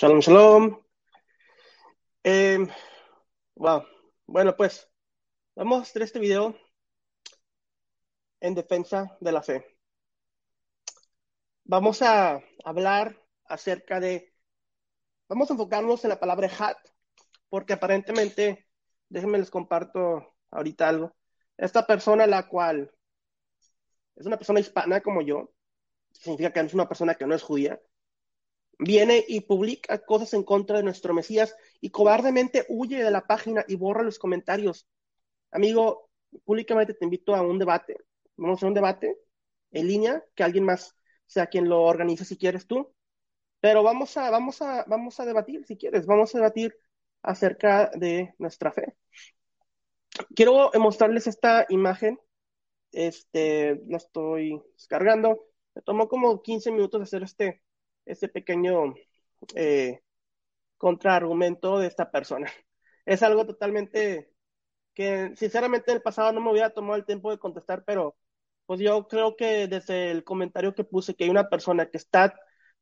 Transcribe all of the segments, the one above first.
Shalom, shalom. Eh, wow. Bueno, pues vamos a hacer este video en defensa de la fe. Vamos a hablar acerca de, vamos a enfocarnos en la palabra hat, porque aparentemente, déjenme les comparto ahorita algo. Esta persona, la cual es una persona hispana como yo, significa que es una persona que no es judía, viene y publica cosas en contra de nuestro Mesías y cobardemente huye de la página y borra los comentarios. Amigo, públicamente te invito a un debate. Vamos a hacer un debate en línea, que alguien más sea quien lo organice si quieres tú. Pero vamos a, vamos a, vamos a debatir, si quieres, vamos a debatir acerca de nuestra fe. Quiero mostrarles esta imagen. Este, la estoy descargando. Me tomó como 15 minutos hacer este, ese pequeño eh, contraargumento de esta persona. Es algo totalmente que sinceramente en el pasado no me hubiera tomado el tiempo de contestar, pero pues yo creo que desde el comentario que puse que hay una persona que está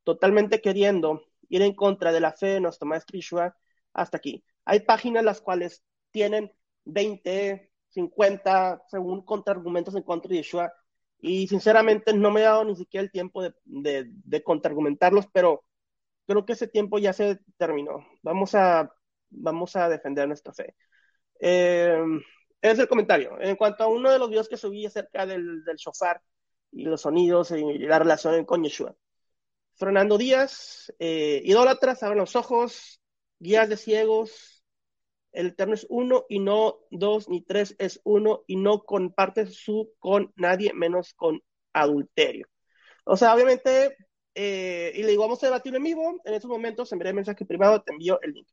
totalmente queriendo ir en contra de la fe de nuestro maestro Yeshua hasta aquí. Hay páginas las cuales tienen 20, 50, según contraargumentos en contra de Yeshua, y sinceramente no me he dado ni siquiera el tiempo de, de, contraargumentarlos, pero creo que ese tiempo ya se terminó. Vamos a, vamos a defender nuestra fe. Eh, es el comentario. En cuanto a uno de los videos que subí acerca del, del shofar y los sonidos y la relación con Yeshua. Fernando Díaz, eh, idólatras, abren los ojos, guías de ciegos, el Eterno es uno y no dos ni tres, es uno y no comparte su con nadie menos con adulterio. O sea, obviamente, eh, y le digo, vamos a debatir en vivo, en esos momentos enviaré mensaje privado, te envío el link.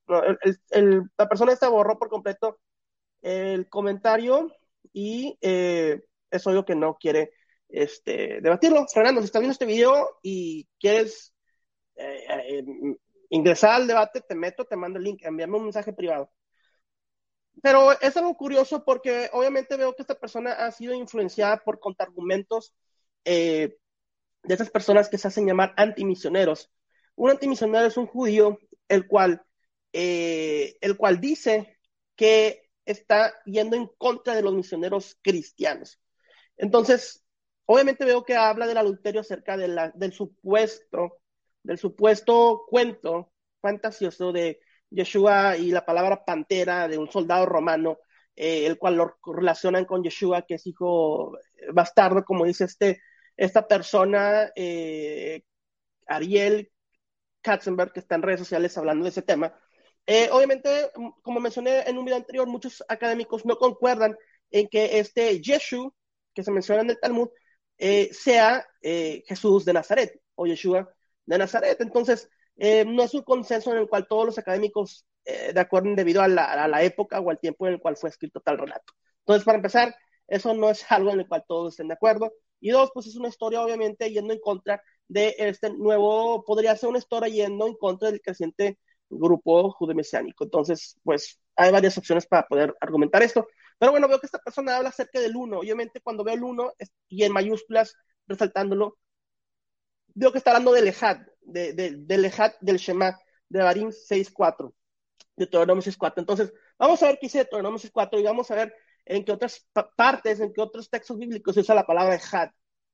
la persona esta borró por completo el comentario y eh, es obvio que no quiere este, debatirlo. Fernando, si estás viendo este video y quieres eh, ingresar al debate, te meto, te mando el link, envíame un mensaje privado. Pero es algo curioso porque obviamente veo que esta persona ha sido influenciada por contraargumentos eh, de esas personas que se hacen llamar antimisioneros. Un antimisionero es un judío el cual, eh, el cual dice que está yendo en contra de los misioneros cristianos. Entonces, obviamente veo que habla del adulterio acerca de la, del supuesto, del supuesto cuento fantasioso de Yeshua y la palabra pantera de un soldado romano, eh, el cual lo relacionan con Yeshua, que es hijo bastardo, como dice este, esta persona, eh, Ariel Katzenberg, que está en redes sociales hablando de ese tema. Eh, obviamente, como mencioné en un video anterior, muchos académicos no concuerdan en que este Yeshua, que se menciona en el Talmud, sea Jesús de Nazaret o Yeshua de Nazaret. Entonces, eh, no es un consenso en el cual todos los académicos eh, de acuerdo debido a la, época o al tiempo en el cual fue escrito tal relato. Entonces, para empezar, eso no es algo en el cual todos estén de acuerdo. Y dos, pues es una historia obviamente yendo en contra de este nuevo, podría ser una historia yendo en contra del creciente grupo judeo-mesiánico. Entonces, pues hay varias opciones para poder argumentar esto. Pero bueno, veo que esta persona habla acerca del uno. Obviamente, cuando veo el uno y en mayúsculas resaltándolo, veo que está hablando del Ejad, de, de, del Ejad del Shema, de Barim 6.4, de Deuteronomio 6.4. Entonces, vamos a ver qué dice Deuteronomio 6.4 y vamos a ver en qué otras partes, en qué otros textos bíblicos se usa la palabra Ejad,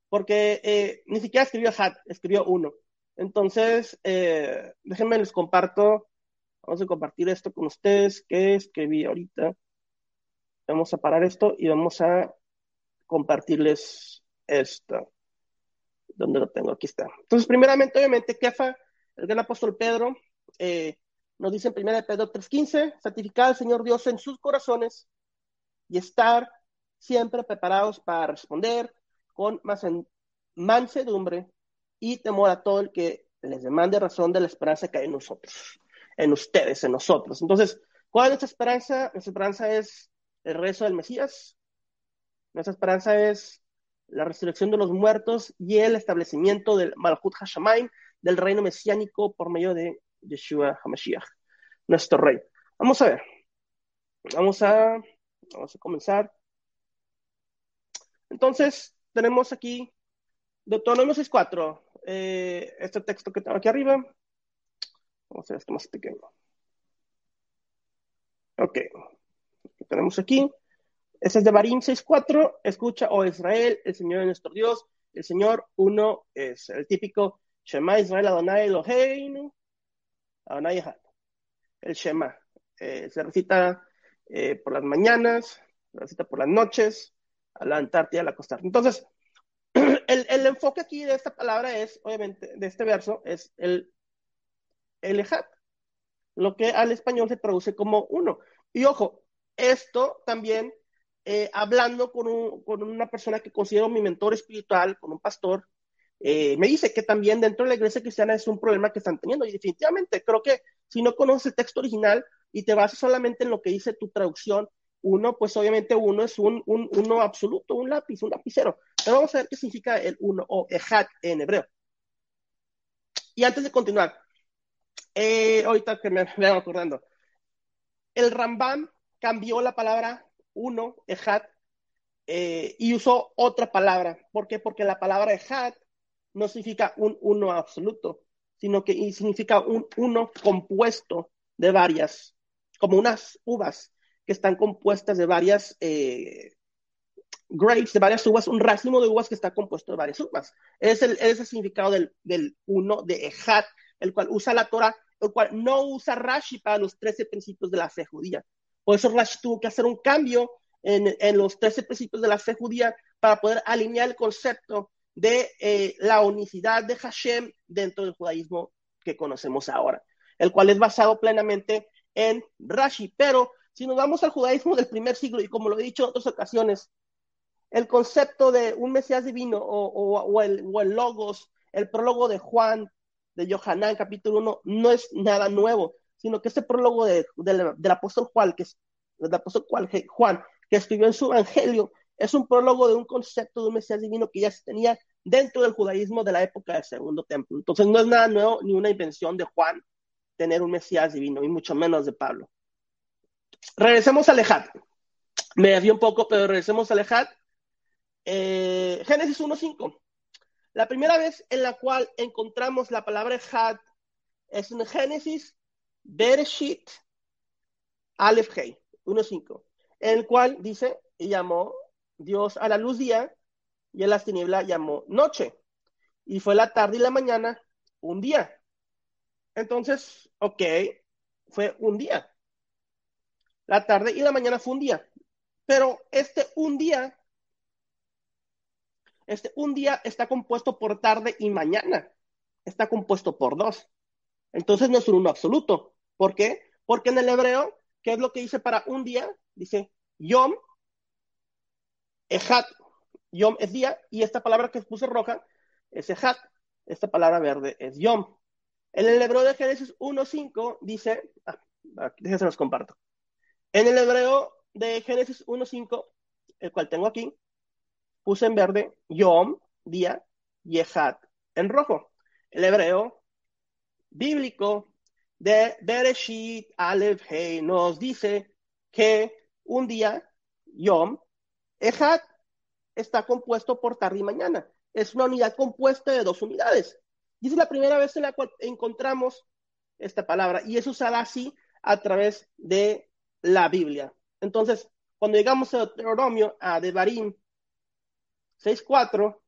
porque eh, ni siquiera escribió Ejad, escribió uno. Entonces, eh, déjenme les comparto, vamos a compartir esto con ustedes, que escribí ahorita. Vamos a parar esto y vamos a compartirles esto donde lo tengo? Aquí está. Entonces, primeramente, obviamente, Kefa, el gran apóstol Pedro, eh, nos dice en 1 Pedro 3.15, santificar al Señor Dios en sus corazones y estar siempre preparados para responder con más mansedumbre y temor a todo el que les demande razón de la esperanza que hay en nosotros, en ustedes, en nosotros. Entonces, ¿cuál es nuestra esperanza? Nuestra esperanza es el rezo del Mesías. Nuestra esperanza es la resurrección de los muertos y el establecimiento del Malhut Hashamayim, del reino mesiánico por medio de Yeshua HaMashiach, nuestro rey. Vamos a ver. Vamos a, vamos a comenzar. Entonces, tenemos aquí Deuteronomio 6.4, eh, este texto que tengo aquí arriba. Vamos a hacer esto más pequeño. Ok. Lo tenemos aquí. Ese es de Barim 6.4. Escucha, oh Israel, el Señor es nuestro Dios. El Señor uno es el típico Shema Israel Adonai Eloheinu. Adonai Echad. El Shema. Eh, se recita eh, por las mañanas, se recita por las noches, a la Antártida, al acostar. Entonces, el, el, enfoque aquí de esta palabra es, obviamente, de este verso, es el, el lo que al español se traduce como uno. Y ojo, esto también, eh, hablando con, un, con, una persona que considero mi mentor espiritual, con un pastor, eh, me dice que también dentro de la iglesia cristiana es un problema que están teniendo. Y definitivamente creo que si no conoces el texto original y te basas solamente en lo que dice tu traducción, uno, pues obviamente uno es un, un uno absoluto, un lápiz, un lapicero. Pero vamos a ver qué significa el uno o ejat en hebreo. Y antes de continuar, eh, ahorita que me, me acordando, el Rambam cambió la palabra uno, ejat, eh, y usó otra palabra. ¿Por qué? Porque la palabra ejat no significa un uno absoluto, sino que significa un uno compuesto de varias, como unas uvas que están compuestas de varias eh, grapes, de varias uvas, un racimo de uvas que está compuesto de varias uvas. Es el, es el significado del, del uno de Ejat, el cual usa la Torah, el cual no usa Rashi para los 13 principios de la fe judía. Por eso Rashi tuvo que hacer un cambio en, los 13 principios de la fe judía para poder alinear el concepto de eh, la unicidad de Hashem dentro del judaísmo que conocemos ahora, el cual es basado plenamente en Rashi, pero si nos vamos al judaísmo del primer siglo, y como lo he dicho en otras ocasiones, el concepto de un Mesías divino o el, logos, el prólogo de Juan, de Yohanan, capítulo 1, no es nada nuevo, sino que este prólogo de, de, del apóstol Juan, que Juan, que escribió en su evangelio, es un prólogo de un concepto de un Mesías divino que ya se tenía dentro del judaísmo de la época del segundo templo. Entonces no es nada nuevo ni una invención de Juan tener un Mesías divino, y mucho menos de Pablo. Regresemos al Ejad. Me desvió un poco, pero regresemos al Ejad. Eh, Génesis 1.5. La primera vez en la cual encontramos la palabra Ejad es en Génesis Bereshit Aleph Hei 1.5, en el cual dice, y llamó Dios a la luz día y a las tinieblas llamó noche. Y fue la tarde y la mañana un día. Entonces, ok, fue un día la tarde y la mañana fue un día. Pero este un día, este un día está compuesto por tarde y mañana. Está compuesto por dos. Entonces no es un uno absoluto. ¿Por qué? Porque en el hebreo, ¿qué es lo que dice para un día? Dice yom, ejat. Yom es día y esta palabra que puse roja es ejat. Esta palabra verde es yom. En el hebreo de Génesis 1.5 dice, ah, déjense los comparto. En el hebreo de Génesis 1.5, el cual tengo aquí, puse en verde Yom, día, Yehat, en rojo. El hebreo bíblico de Bereshit Aleph Hei nos dice que un día, Yom, Ejat, está compuesto por tarde y mañana. Es una unidad compuesta de dos unidades. Y es la primera vez en la cual encontramos esta palabra. Y es usada así a través de la Biblia. Entonces, cuando llegamos a Deuteronomio, a Devarim 6.4,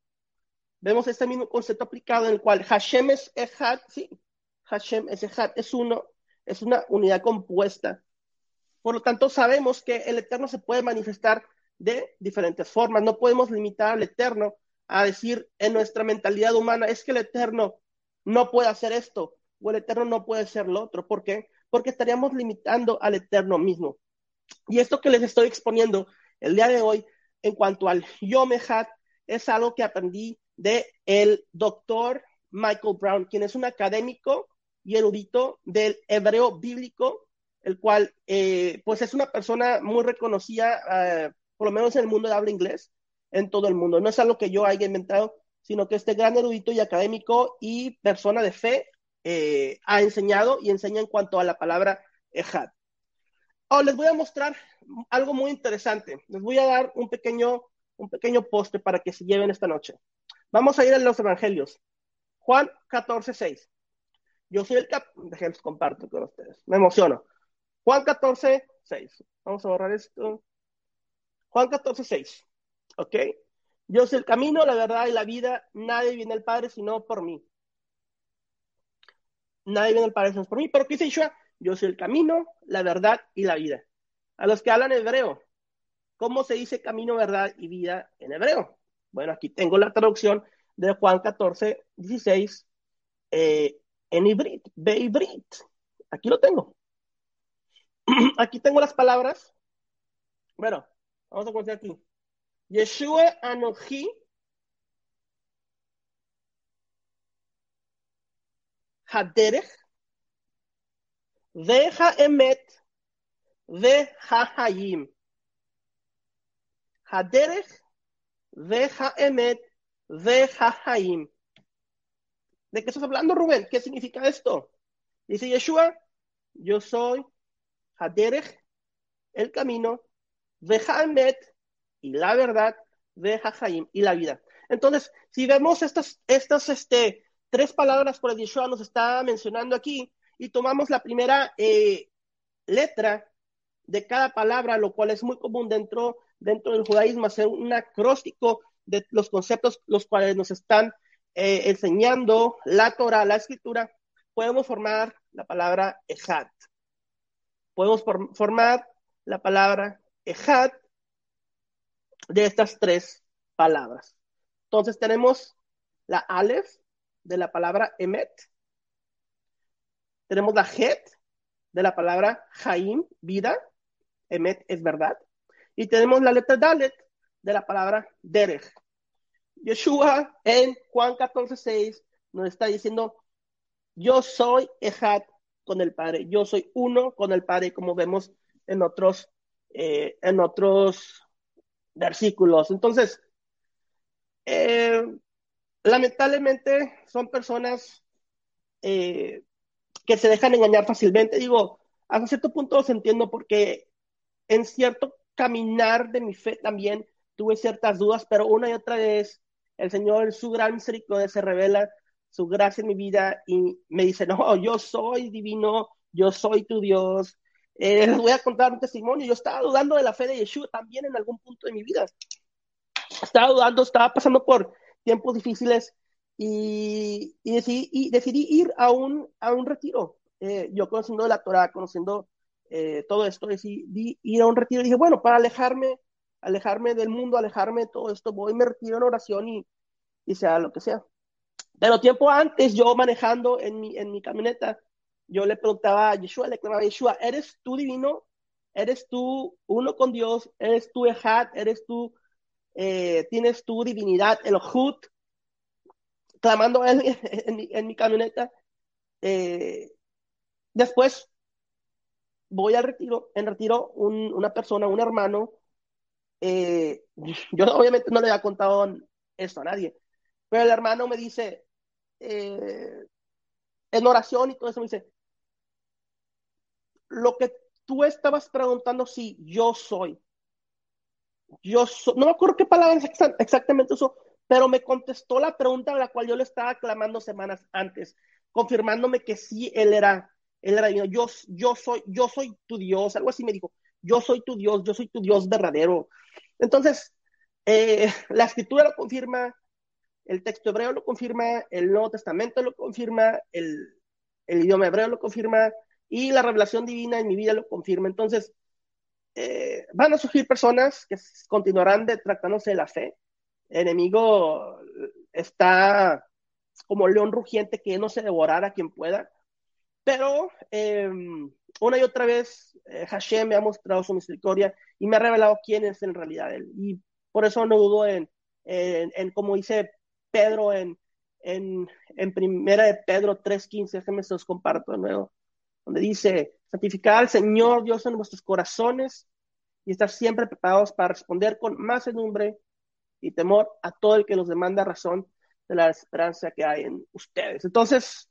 vemos este mismo concepto aplicado en el cual Hashem es Echad, sí, Hashem es Echad, es uno, es una unidad compuesta. Por lo tanto, sabemos que el Eterno se puede manifestar de diferentes formas. No podemos limitar al Eterno a decir en nuestra mentalidad humana, es que el Eterno no puede hacer esto o el Eterno no puede ser lo otro. ¿Por qué? porque estaríamos limitando al eterno mismo. Y esto que les estoy exponiendo el día de hoy en cuanto al Yom es algo que aprendí de el doctor Michael Brown, quien es un académico y erudito del hebreo bíblico, el cual eh, pues es una persona muy reconocida, eh, por lo menos en el mundo de habla inglés, en todo el mundo. No es algo que yo haya inventado, sino que este gran erudito y académico y persona de fe eh, ha enseñado y enseña en cuanto a la palabra Ejad. Oh, les voy a mostrar algo muy interesante. Les voy a dar un pequeño, un pequeño poste para que se lleven esta noche. Vamos a ir a los evangelios. Juan 14, 6. Yo soy el cap... Déjenme comparto con ustedes. Me emociono. Juan 14, 6. Vamos a borrar esto. Juan 14, 6. ¿Ok? Yo soy el camino, la verdad y la vida. Nadie viene al Padre sino por mí. Nadie viene al Padre sino por mí. Pero ¿qué dice Yeshua? Yo soy el camino, la verdad y la vida. A los que hablan hebreo, ¿cómo se dice camino, verdad y vida en hebreo? Bueno, aquí tengo la traducción de Juan 14, 16 eh, en Ibrit, Beibrit. Aquí lo tengo. aquí tengo las palabras. Bueno, vamos a poner aquí. Yeshua Anoji Haderech Veja Emet Veja Hayim Haderech Veja Emet Veja Hayim ¿De qué estás hablando, Rubén? ¿Qué significa esto? Dice Yeshua, yo soy Haderech, el camino, Veja Emet y la verdad de Jajaim y la vida. Entonces, si vemos estas, estas este, tres palabras por el Yeshua nos está mencionando aquí y tomamos la primera eh, letra de cada palabra, lo cual es muy común dentro, dentro del judaísmo, hacer un acróstico de los conceptos los cuales nos están eh, enseñando la Torah, la escritura, podemos formar la palabra Ejad. Podemos formar la palabra Ejad de estas tres palabras. Entonces tenemos la Aleph de la palabra Emet, tenemos la Het de la palabra Jaim, vida, Emet es verdad, y tenemos la letra Dalet de la palabra Derech. Yeshua en Juan 14, 6 nos está diciendo, yo soy Ejad con el Padre, yo soy uno con el Padre, como vemos en otros, eh, en otros versículos. Entonces, eh, lamentablemente son personas eh, que se dejan engañar fácilmente. Digo, hasta cierto punto los entiendo porque en cierto caminar de mi fe también tuve ciertas dudas, pero una y otra vez el Señor su gran misericordia se revela su gracia en mi vida y me dice, no, yo soy divino, yo soy tu Dios, eh, les voy a contar un testimonio. Yo estaba dudando de la fe de Yeshua también en algún punto de mi vida. Estaba dudando, estaba pasando por tiempos difíciles y, decidí, decidí, ir a un, a un retiro. Eh, yo conociendo la Torah, conociendo eh, todo esto, decidí ir a un retiro y dije, bueno, para alejarme, alejarme del mundo, alejarme de todo esto, voy, me retiro en oración y, y sea lo que sea. Pero tiempo antes, yo manejando en mi, en mi camioneta, yo le preguntaba a Yeshua, le clamaba Yeshua, ¿eres tú divino? ¿Eres tú uno con Dios? ¿Eres tú Ejad? ¿Eres tú, eh, tienes tu divinidad, el Hut? Clamando en, mi, en mi, camioneta. Eh, después voy al retiro, en retiro un, una persona, un hermano, eh, yo obviamente no le había contado esto a nadie, pero el hermano me dice, eh, en oración y todo eso, me dice, lo que tú estabas preguntando si yo soy. Yo no me acuerdo qué palabra exactamente eso, pero me contestó la pregunta a la cual yo le estaba clamando semanas antes, confirmándome que sí, él era, él era yo, yo soy, yo soy tu Dios, algo así me dijo, yo soy tu Dios, yo soy tu Dios verdadero. Entonces, eh, la escritura lo confirma, el texto hebreo lo confirma, el Nuevo Testamento lo confirma, el, idioma hebreo lo confirma, y la revelación divina en mi vida lo confirma. Entonces, eh, van a surgir personas que continuarán detractándose de la fe. El enemigo está como león rugiente que no se devorara a quien pueda. Pero em, una y otra vez eh, Hashem me ha mostrado su misericordia y me ha revelado quién es en realidad él. Y por eso no dudo en, en, como dice Pedro en, en, en primera de Pedro 3.15, déjenme se los comparto de nuevo donde dice, santificar al Señor Dios en vuestros corazones y estar siempre preparados para responder con más nombre y temor a todo el que nos demanda razón de la esperanza que hay en ustedes. Entonces,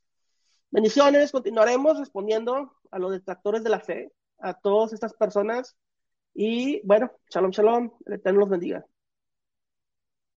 bendiciones, continuaremos respondiendo a los detractores de la fe, a todas estas personas y bueno, shalom, shalom, el Eterno los bendiga.